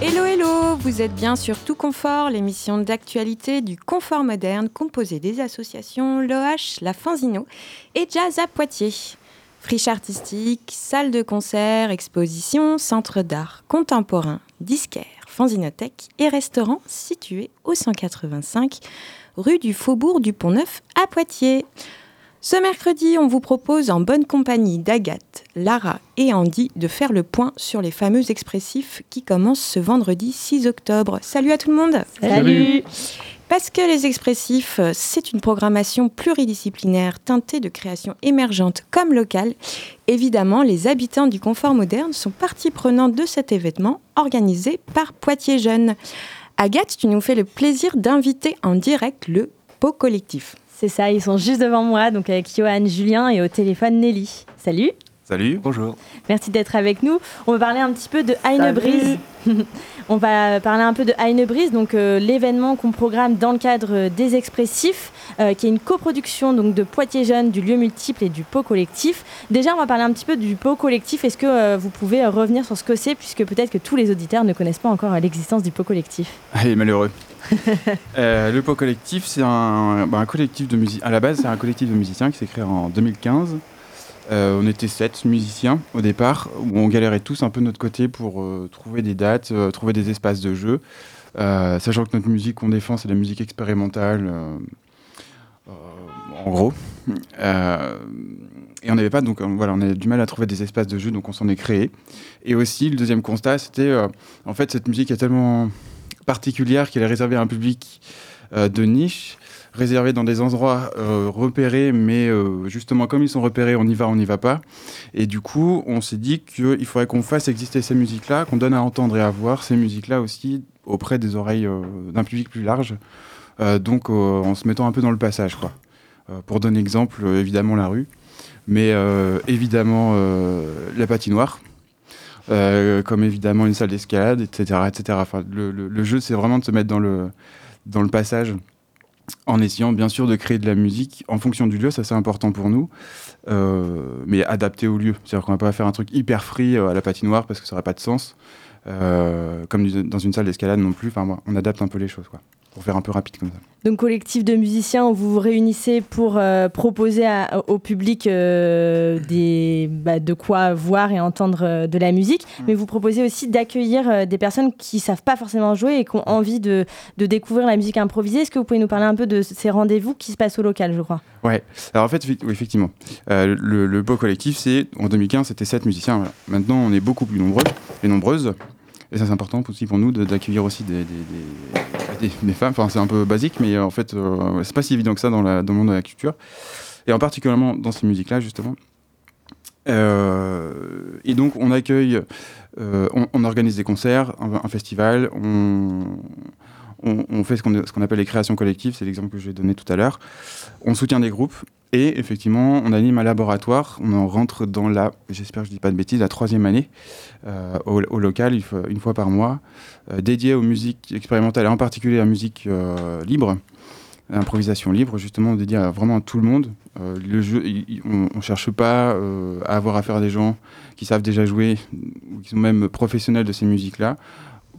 Hello hello, vous êtes bien sur Tout Confort, l'émission d'actualité du confort moderne composée des associations Loh, La Fanzino et Jazz à Poitiers. Friche artistique, salle de concert, exposition, centre d'art contemporain, disquaire, fanzinothèque et restaurant situé au 185 rue du Faubourg du Pont-Neuf à Poitiers. Ce mercredi, on vous propose en bonne compagnie d'Agathe, Lara et Andy de faire le point sur les fameux expressifs qui commencent ce vendredi 6 octobre. Salut à tout le monde Salut Parce que les expressifs, c'est une programmation pluridisciplinaire teintée de création émergente comme locale. Évidemment, les habitants du confort moderne sont partie prenante de cet événement organisé par Poitiers Jeunes. Agathe, tu nous fais le plaisir d'inviter en direct le Pot Collectif. C'est ça, ils sont juste devant moi, donc avec Johan, Julien et au téléphone Nelly. Salut Salut, bonjour. Merci d'être avec nous. On va parler un petit peu de Brise. On va parler un peu de Brise, donc euh, l'événement qu'on programme dans le cadre des Expressifs, euh, qui est une coproduction donc de Poitiers Jeunes, du lieu multiple et du pot collectif. Déjà, on va parler un petit peu du pot collectif. Est-ce que euh, vous pouvez revenir sur ce que c'est, puisque peut-être que tous les auditeurs ne connaissent pas encore l'existence du pot collectif? Allez, malheureux. le pot collectif, c'est un, bah, un, collectif de musique. À la base, c'est un collectif de musiciens qui s'est créé en 2015 euh, on était sept musiciens au départ, où on galérait tous un peu de notre côté pour euh, trouver des dates, euh, trouver des espaces de jeu. sachant que notre musique qu'on défend, c'est la musique expérimentale, en gros. et on n'avait pas, donc voilà, on avait du mal à trouver des espaces de jeu, donc on s'en est créé. Et aussi, le deuxième constat, c'était, en fait, cette musique est tellement particulière qu'elle est réservée à un public de niche réservés dans des endroits euh, repérés, mais euh, justement, comme ils sont repérés, on y va, on n'y va pas. Et du coup, on s'est dit qu'il faudrait qu'on fasse exister ces musiques-là, qu'on donne à entendre et à voir ces musiques-là aussi auprès des oreilles euh, d'un public plus large. donc, en se mettant un peu dans le passage, quoi. pour donner exemple, évidemment, la rue, mais évidemment, la patinoire. comme évidemment une salle d'escalade, etc. etc. Enfin, le, le jeu, c'est vraiment de se mettre dans le, dans le passage en essayant bien sûr de créer de la musique en fonction du lieu, ça c'est important pour nous, euh, mais adapté au lieu. C'est-à-dire qu'on va pas faire un truc hyper free euh, à la patinoire parce que ça n'aurait pas de sens, euh, comme dans une salle d'escalade non plus. Enfin, on adapte un peu les choses, quoi pour faire un peu rapide comme ça. Donc collectif de musiciens vous vous réunissez pour euh, proposer au public euh, des, bah, de quoi voir et entendre euh, de la musique, mais vous proposez aussi d'accueillir des personnes qui savent pas forcément jouer et qui ont envie de, de découvrir la musique improvisée. Est-ce que vous pouvez nous parler un peu de ces rendez-vous qui se passent au local, je crois? Ouais, alors en fait, effectivement, le, le, beau collectif, c'est en 2015, c'était 7 musiciens. Maintenant, on est beaucoup plus nombreux et nombreuses. Et ça, c'est important aussi pour nous d'accueillir aussi des, des, femmes. Enfin, c'est un peu basique, mais euh, en fait, euh, c'est pas si évident que ça dans, le monde de la culture. Et en particulièrement dans ces musiques-là, justement. Euh, et donc, on accueille, on, organise des concerts, un, festival, on, on, fait ce qu'on appelle les créations collectives, c'est l'exemple que j'ai donné tout à l'heure. On soutient des groupes et effectivement, on anime un laboratoire. On en rentre dans la, j'espère que je dis pas de bêtises, la troisième année euh, au, local, une fois, par mois, euh, dédié aux musiques expérimentales et en particulier à la musique euh, libre, improvisation libre, justement dédié à vraiment à tout le monde. jeu, on, ne cherche pas à avoir affaire à des gens qui savent déjà jouer ou qui sont même professionnels de ces musiques-là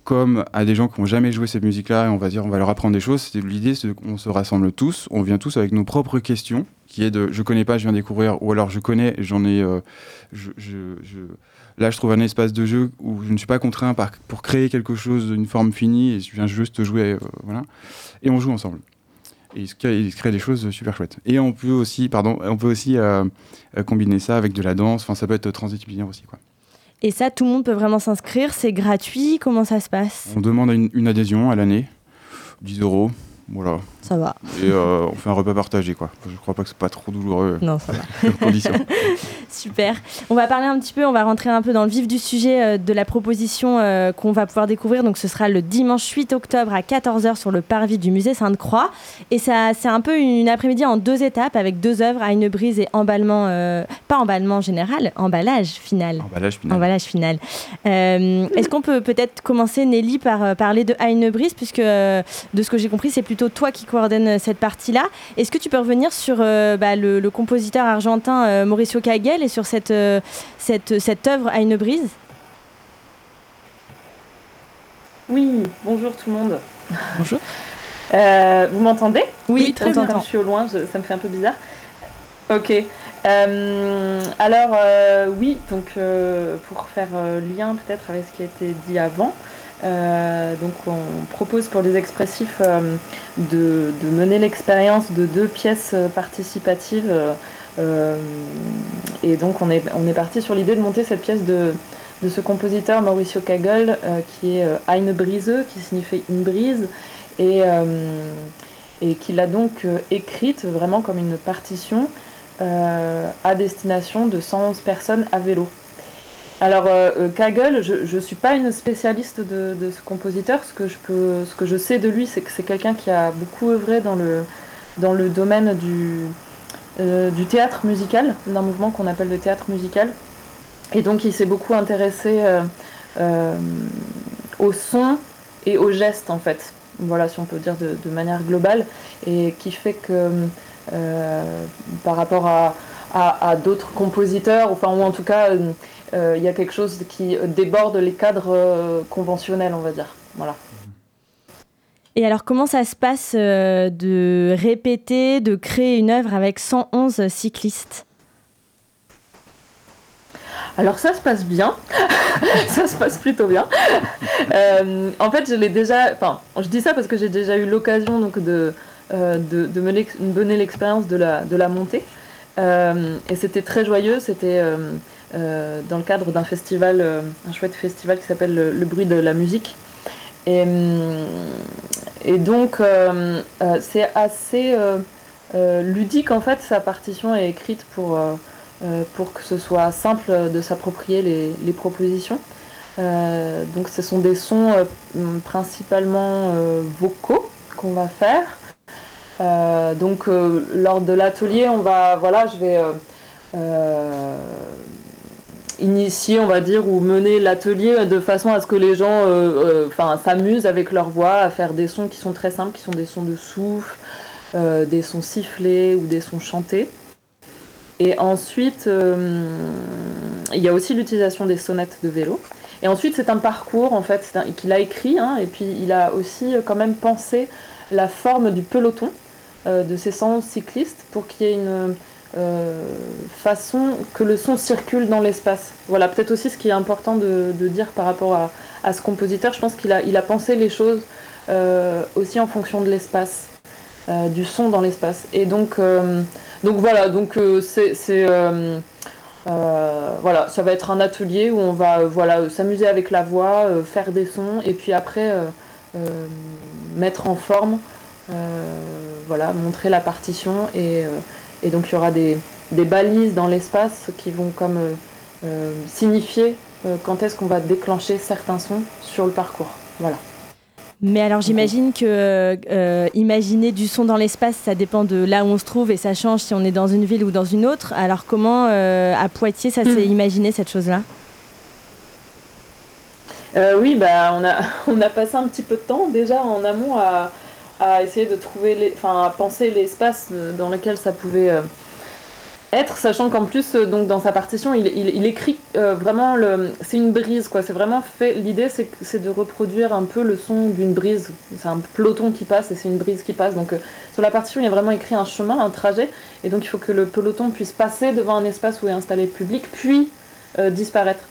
comme à des gens qui n'ont jamais joué cette musique-là, et on va dire, on va leur apprendre des choses. L'idée, c'est qu'on se rassemble tous, on vient tous avec nos propres questions, qui est de je connais pas, je viens découvrir, ou alors je connais, j'en ai. Euh, là, je trouve un espace de jeu où je ne suis pas contraint pour créer quelque chose, une forme finie, et je viens juste jouer, euh, voilà. Et on joue ensemble. Et il se, crée, des choses super chouettes. Et on peut aussi, pardon, on peut aussi euh, combiner ça avec de la danse. Enfin, ça peut être transdisciplinaire aussi, quoi. Et ça, tout le monde peut vraiment s'inscrire C'est gratuit Comment ça se passe? On demande une, adhésion à l'année, 10 euros. Voilà. Ça va. Et euh, on fait un repas partagé, quoi. Je crois pas que c'est pas trop douloureux. Non, ça va. Super. On va parler un petit peu, on va rentrer un peu dans le vif du sujet euh, de la proposition euh, qu'on va pouvoir découvrir. Donc ce sera le dimanche 8 octobre à 14h sur le parvis du musée Sainte-Croix. Et ça, c'est un peu une après-midi en deux étapes avec deux œuvres, à une brise et emballement, euh, pas emballement général, emballage final. Emballage final. Emballage final. Est-ce qu'on peut peut-être commencer, Nelly, par parler de Eine Brise, puisque de ce que j'ai compris, c'est plutôt toi qui coordonne cette partie-là. Est-ce que tu peux revenir sur bah, le, le, compositeur argentin Mauricio Et sur cette, euh, cette, cette œuvre à une brise Oui, bonjour tout le monde. Bonjour. Euh, vous m'entendez Oui, très bien. je suis au loin, ça me fait un peu bizarre. Ok. Euh, alors, oui, donc pour faire lien peut-être avec ce qui a été dit avant, donc on propose pour les expressifs de, de, mener l'expérience de deux pièces participatives euh, et donc on est, on est parti sur l'idée de monter cette pièce de, de ce compositeur Mauricio Kagel, euh, qui est euh, Eine Brise, qui signifie une brise, et, et qui l'a donc écrite vraiment comme une partition à destination de 111 personnes à vélo. Alors, Kagel, je ne suis pas une spécialiste de, ce compositeur. Ce que je, ce que je sais de lui, c'est que c'est quelqu'un qui a beaucoup œuvré dans le, dans le domaine du, euh, du théâtre musical, d'un mouvement qu'on appelle le théâtre musical. Et donc il s'est beaucoup intéressé euh, euh, au son et au geste en fait. Voilà, si on peut dire de, manière globale. Et qui fait que par rapport à, d'autres compositeurs, enfin, ou en tout cas, il y a quelque chose qui déborde les cadres conventionnels, on va dire. Voilà. Et alors, comment ça se passe euh, de répéter, de créer une œuvre avec 111 cyclistes? Alors ça se passe bien, ça se passe plutôt bien. Euh, en fait, je l'ai déjà, enfin, je dis ça parce que j'ai déjà eu l'occasion donc de, euh, de, l'expérience de la, de la montée. et c'était très joyeux, c'était dans le cadre d'un festival, un chouette festival qui s'appelle le, bruit de la musique, et, hum, et donc, euh, euh, c'est assez euh, ludique en fait. Sa partition est écrite pour, pour que ce soit simple de s'approprier les, les, propositions. donc, ce sont des sons principalement vocaux qu'on va faire. donc, lors de l'atelier, on va, voilà, je vais initier, on va dire, ou mener l'atelier de façon à ce que les gens euh, euh, s'amusent avec leur voix à faire des sons qui sont très simples, qui sont des sons de souffle, euh, des sons sifflés ou des sons chantés. Et ensuite, il y a aussi l'utilisation des sonnettes de vélo. Et ensuite, c'est un parcours en fait qu'il a écrit, hein, et puis il a aussi quand même pensé la forme du peloton de ces 100 cyclistes pour qu'il y ait une euh, façon que le son circule dans l'espace. Voilà, peut-être aussi ce qui est important de, dire par rapport à, ce compositeur, je pense qu'il a, il a pensé les choses euh, aussi en fonction de l'espace, euh, du son dans l'espace. Et donc, donc voilà, donc c'est, voilà, ça va être un atelier où on va voilà, s'amuser avec la voix, faire des sons, et puis après mettre en forme, voilà, montrer la partition et et donc il y aura des, balises dans l'espace qui vont comme euh, euh, signifier euh, quand est-ce qu'on va déclencher certains sons sur le parcours. Voilà. Mais alors j'imagine que imaginer du son dans l'espace, ça dépend de là où on se trouve et ça change si on est dans une ville ou dans une autre. Alors comment à Poitiers ça s'est hmm. imaginé cette chose-là? Oui, bah, on, a, on a passé un petit peu de temps déjà en amont à, à essayer de trouver, les, enfin, à penser l'espace dans lequel ça pouvait euh, être, sachant qu'en plus, euh, donc dans sa partition, il, écrit euh, vraiment le, c'est une brise quoi. C'est vraiment fait. L'idée, c'est, c'est de reproduire un peu le son d'une brise. C'est un peloton qui passe et c'est une brise qui passe. Donc sur la partition, il y a vraiment écrit un chemin, un trajet, et donc il faut que le peloton puisse passer devant un espace où est installé le public, puis disparaître.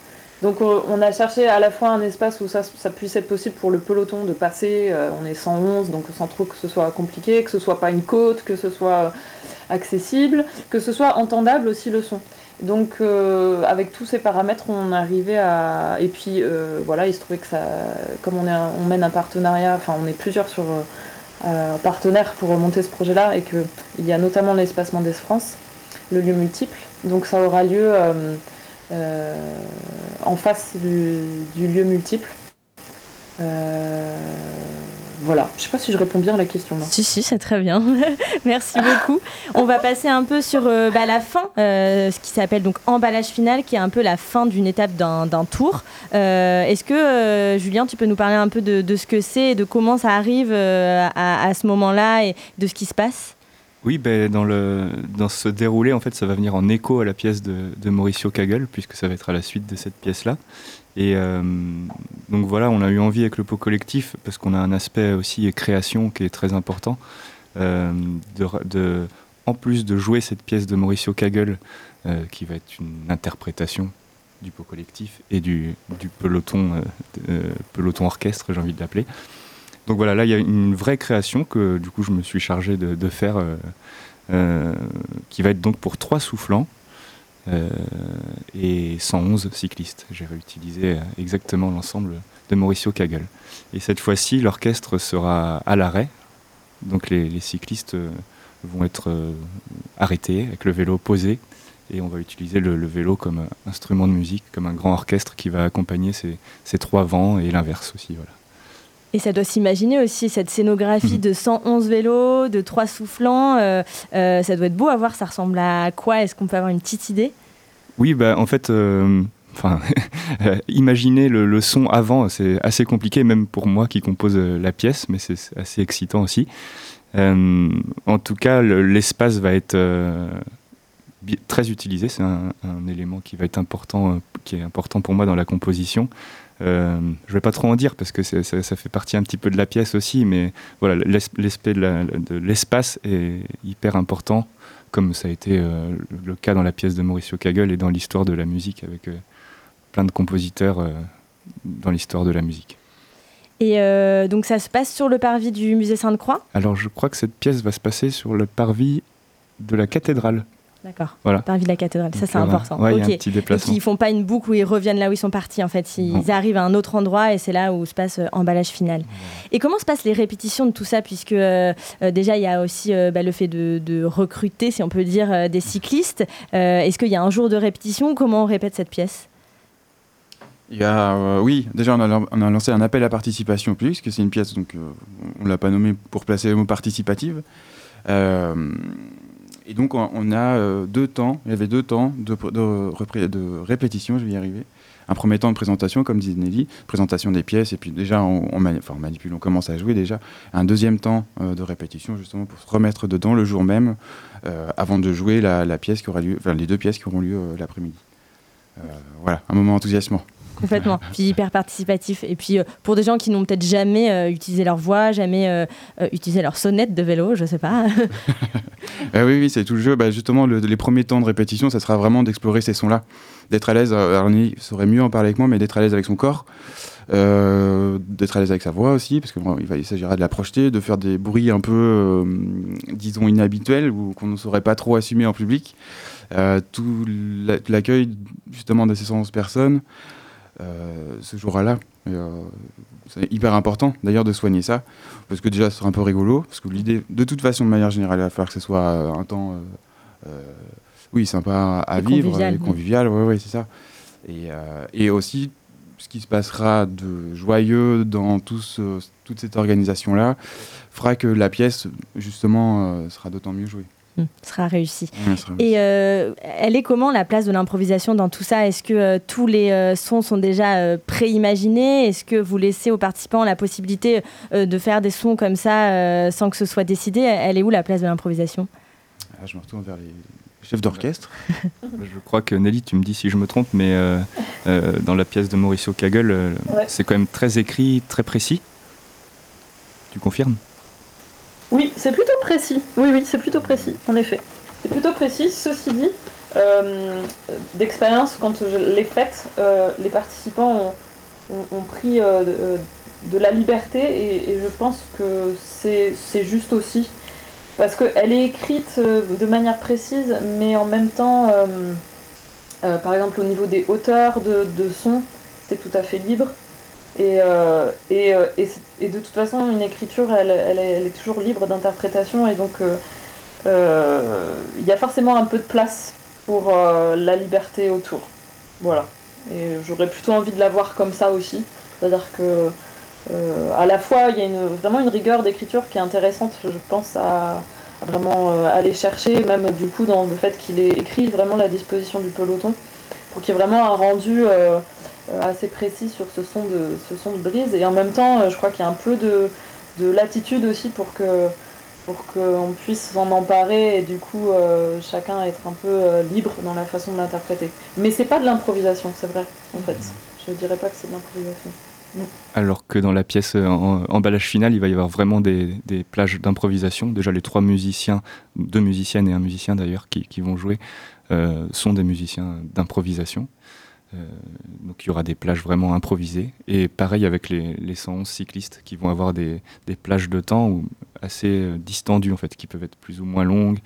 Donc on a cherché à la fois un espace où ça, puisse être possible pour le peloton de passer, euh, on est 111, donc sans trop que ce soit compliqué, que ce soit pas une côte, que ce soit accessible, que ce soit entendable aussi le son. Donc euh, avec tous ces paramètres, on arrivait à... Et puis euh, voilà, il se trouvait que ça... Comme on, est on mène un partenariat, enfin on est plusieurs sur partenaires pour monter ce projet-là, et qu'il y a notamment l'espace Mendes France, le lieu multiple. Donc ça aura lieu en face du, lieu multiple. Voilà, je sais pas si je réponds bien à la question. Si, si, c'est très bien. Merci beaucoup. On va passer un peu sur euh, bah, la fin, euh, ce qui s'appelle donc emballage final, qui est un peu la fin d'une étape d'un tour. Euh, est-ce que, Julien, tu peux nous parler un peu de, ce que c'est et de comment ça arrive à, ce moment-là et de ce qui se passe? Oui, ben, dans, ce déroulé, en fait, ça va venir en écho à la pièce de, Mauricio Kagel, puisque ça va être à la suite de cette pièce-là. Et euh, donc voilà, on a eu envie avec le pot collectif, parce qu'on a un aspect aussi création qui est très important, euh, en plus de jouer cette pièce de Mauricio Kagel, euh, qui va être une interprétation du pot collectif et du, peloton orchestre, j'ai envie de l'appeler. Donc voilà, là il y a une vraie création que du coup je me suis chargé de, faire, qui va être donc pour trois soufflants. Euh, et 111 cyclistes. J'ai réutilisé euh, exactement l'ensemble de Mauricio Kagel. Et cette fois-ci, l'orchestre sera à l'arrêt, donc les, cyclistes euh, vont être arrêtés avec le vélo posé et on va utiliser le, vélo comme instrument de musique, comme un grand orchestre qui va accompagner ces, ces trois vents et l'inverse aussi. Voilà. Et ça doit s'imaginer aussi, cette scénographie mhm. de 111 vélos, de trois soufflants. Euh, euh, ça doit être beau à voir, ça ressemble à quoi? Est-ce qu'on peut avoir une petite idée? Oui, bah, en fait, euh, imaginer le, son avant, c'est assez compliqué, même pour moi qui compose la pièce, mais c'est assez excitant aussi. en tout cas, l'espace va être très utilisé. C'est un, un, élément qui va être important, qui est important pour moi dans la composition. Euh, je vais pas trop en dire parce que ça, fait partie un petit peu de la pièce aussi, mais voilà, l'aspect de l'espace est hyper important, comme ça a été euh, le cas dans la pièce de Mauricio Kagel et dans l'histoire de la musique avec euh, plein de compositeurs euh, dans l'histoire de la musique. Et donc ça se passe sur le parvis du musée Sainte-Croix? Alors je crois que cette pièce va se passer sur le parvis de la cathédrale. D'accord. Voilà. Parvis de la cathédrale, ça c'est important. Ouais, y a un petit déplacement. ils font pas une boucle où ils reviennent là où ils sont partis. En fait, ils arrivent à un autre endroit et c'est là où se passe euh, emballage final. Et comment se passent les répétitions de tout ça Puisque euh, euh, déjà il y a aussi bah, le fait de, recruter, si on peut dire, des cyclistes. Est-ce qu'il y a un jour de répétition Comment on répète cette pièce? Il y a, oui, déjà on a, on a, lancé un appel à participation publique, parce que c'est une pièce, donc on ne l'a pas nommé pour placer le mot participative. Et donc, on, a euh, deux temps, il y avait deux temps de, répétition, je vais y arriver. Un premier temps de présentation, comme disait Nelly, présentation des pièces, et puis déjà, on, on, manipule, on commence à jouer déjà. Un deuxième temps euh, de répétition, justement, pour se remettre dedans le jour même, euh, avant de jouer la, pièce qui aura lieu, enfin, les deux pièces qui auront lieu l'après-midi. voilà, un moment enthousiasmant. Complètement. Puis hyper participatif. Et puis euh, pour des gens qui n'ont peut-être jamais euh, utilisé leur voix, jamais euh, utilisé leur sonnette de vélo, je sais pas. Ah oui, oui, c'est tout le jeu. Bah, justement, les premiers temps de répétition, ça sera vraiment d'explorer ces sons-là. D'être à l'aise, Arnie saurait mieux en parler avec moi, mais d'être à l'aise avec son corps. d'être à l'aise avec sa voix aussi, parce qu'il il s'agira de la projeter, de faire des bruits un peu, disons, inhabituels ou qu'on ne saurait pas trop assumer en public. tout l'accueil justement de ces 111 personnes, ce jour-là. Euh, c'est hyper important d'ailleurs de soigner ça, parce que déjà ce sera un peu rigolo, parce que l'idée, de toute façon, de manière générale, il va falloir que ce soit euh, un temps, oui, sympa à vivre, convivial, convivial ouais, ouais, c'est ça. Et, et, aussi, ce qui se passera de joyeux dans tout toute cette organisation-là fera que la pièce, justement, sera d'autant mieux jouée. Hmm, sera réussi. Et euh, elle est comment la place de l'improvisation dans tout ça? Est-ce que euh, tous les euh, sons sont déjà pré-imaginés? Est-ce que vous laissez aux participants la possibilité de faire des sons comme ça sans que ce soit décidé? Elle est où la place de l'improvisation? Ah, Je me retourne vers les chefs d'orchestre. je crois que Nelly, tu me dis si je me trompe, mais dans la pièce de Mauricio Kagel, c'est quand même très écrit, très précis. Tu confirmes? Oui, c'est plutôt précis. Oui, oui, c'est plutôt précis, en effet. C'est plutôt précis. Ceci dit, euh, d'expérience, quand je l'ai faite, euh, les participants ont, pris euh, de, la liberté et, je pense que c'est juste aussi. Parce qu'elle est écrite de manière précise, mais en même temps, par exemple au niveau des hauteurs de, de son, c'est tout à fait libre. Et, euh, euh, et, et, de toute façon, une écriture, elle, elle, est, toujours libre d'interprétation. Et donc, euh, il y a forcément un peu de place pour la liberté autour. Voilà. Et j'aurais plutôt envie de la voir comme ça aussi. C'est-à-dire que à la fois, il y a vraiment une rigueur d'écriture qui est intéressante, je pense, à, vraiment aller chercher, même du coup dans le fait qu'il ait écrit vraiment la disposition du peloton, pour qu'il y ait vraiment un rendu assez précis sur ce son de, ce son de brise. Et en même temps, euh, je crois qu'il y a un peu de, de latitude aussi pour que pour qu'on puisse s'en emparer et du coup euh, chacun être un peu libre dans la façon de l'interpréter. Mais c'est pas de l'improvisation, c'est vrai, en fait. Je dirais pas que c'est de l'improvisation. Alors que dans la pièce emballage final, il va y avoir vraiment des, des plages d'improvisation. Déjà, les trois musiciens, deux musiciennes et un musicien d'ailleurs, qui, qui, vont jouer, sont des musiciens d'improvisation. Euh, donc il y aura des plages vraiment improvisées. Et pareil avec les, les 111 cyclistes qui vont avoir des, des plages de temps assez euh, distendues en fait, qui peuvent être plus ou moins longues.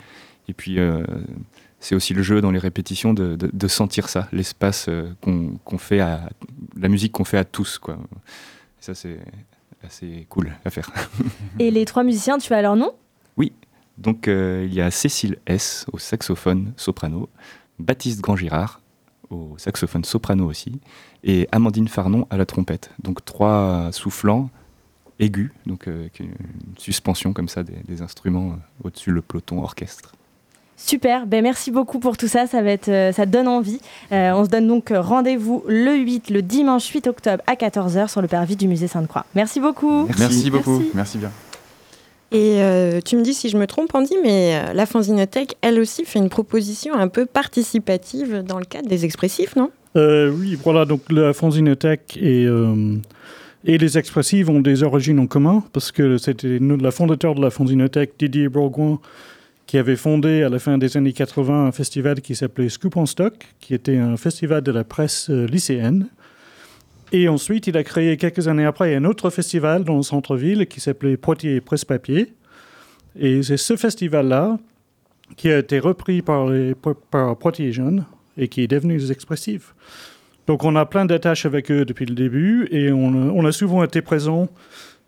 Et puis euh, c'est aussi le jeu dans les répétitions de, de, sentir ça, l'espace qu'on fait à la musique qu'on fait à tous quoi. ça c'est assez cool à faire. Et les trois musiciens, tu as leur nom? Oui. Donc il y a Cécile S au saxophone soprano, Baptiste Grand-Girard au saxophone soprano aussi, et Amandine Farnon à la trompette. Donc trois soufflants aigus, donc euh, une suspension comme ça des, instruments euh, au-dessus le peloton orchestre. Super, ben merci beaucoup pour tout ça, ça, va être, euh, ça donne envie. on se donne donc rendez-vous le 8, le dimanche 8 octobre à 14h sur le parvis du musée Sainte-Croix. Merci beaucoup. Merci, beaucoup, merci bien. Et euh, tu me dis si je me trompe, Andy, mais euh, la Fanzinothèque, elle aussi, fait une proposition un peu participative dans le cadre des expressifs, non? Euh, Oui, voilà, donc la Fanzinothèque et, les expressifs ont des origines en commun, parce que c'était la fondateur de la Fanzinothèque, Didier Bourgoin, qui avait fondé à la fin des années 80 un festival qui s'appelait Scoop on Stock, qui était un festival de la presse lycéenne. Et ensuite, il a créé quelques années après un autre festival dans le centre-ville qui s'appelait Poitiers Presse-Papier. Et c'est ce festival-là qui a été repris par, les, Poitiers Jeunes et qui est devenu des expressifs. Donc on a plein d'attaches avec eux depuis le début et on, on a souvent été présents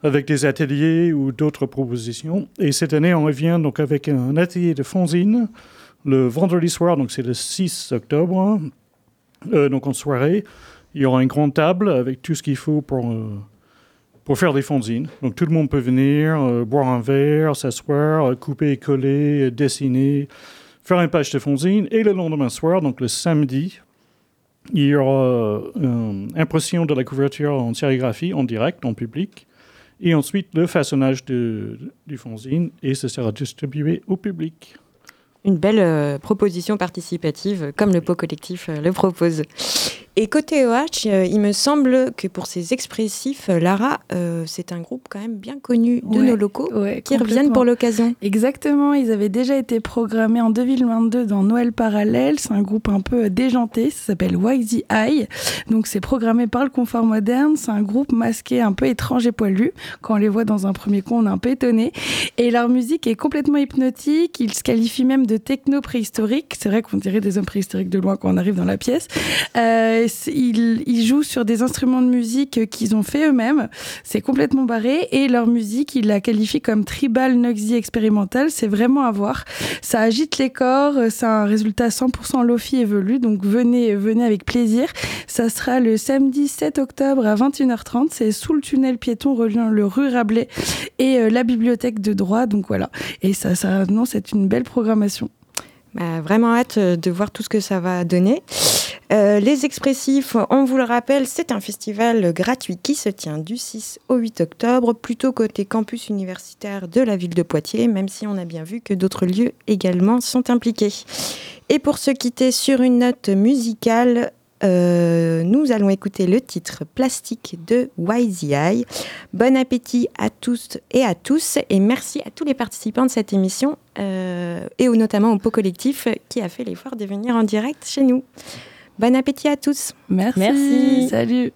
avec des ateliers ou d'autres propositions. Et cette année, on revient donc avec un atelier de fanzine le vendredi soir, donc c'est le 6 octobre, euh, donc en soirée. Il y aura une grande table avec tout ce qu'il faut pour, euh, pour faire des fonzines. Donc tout le monde peut venir, euh, boire un verre, s'asseoir, euh, couper, coller, dessiner, faire une page de fonzine. Et le lendemain soir, donc le samedi, il y aura impression de la couverture en sérigraphie, en direct, en public. Et ensuite, le façonnage de, du fonzine et ce sera distribué au public. Une belle proposition participative, comme le pot collectif le propose. Et côté OH, euh, il me semble que pour ces expressifs, euh, Lara, euh, c'est un groupe quand même bien connu de nos locaux qui reviennent pour l'occasion. Exactement, ils avaient déjà été programmés en 2022 dans Noël Parallèle. C'est un groupe un peu déjanté, ça s'appelle YZ Eye. Donc c'est programmé par le Confort Moderne. C'est un groupe masqué un peu étrange et poilu. Quand on les voit dans un premier coup, on est un peu étonné. Et leur musique est complètement hypnotique. Ils se qualifient même de techno préhistorique. C'est vrai qu'on dirait des hommes préhistoriques de loin quand on arrive dans la pièce. Euh, ils, jouent sur des instruments de musique qu'ils ont fait eux-mêmes. C'est complètement barré. Et leur musique, ils la qualifient comme tribal nuxy expérimental. C'est vraiment à voir. Ça agite les corps. C'est un résultat 100% lofi évolué. Donc venez, venez avec plaisir. Ça sera le samedi 7 octobre à 21h30. C'est sous le tunnel piéton reliant le rue Rabelais et euh, la bibliothèque de droit. Donc voilà. Et ça, ça non, c'est une belle programmation. Bah, vraiment hâte euh, de voir tout ce que ça va donner. Euh, les Expressifs, on vous le rappelle, c'est un festival gratuit qui se tient du 6 au 8 octobre, plutôt côté campus universitaire de la ville de Poitiers, même si on a bien vu que d'autres lieux également sont impliqués. Et pour se quitter sur une note musicale, euh, nous allons écouter le titre Plastique de YZI. Bon appétit à tous et à tous et merci à tous les participants de cette émission euh, et notamment au Pot Collectif qui a fait l'effort de venir en direct chez nous. Bon appétit à tous. Merci. Merci. Salut.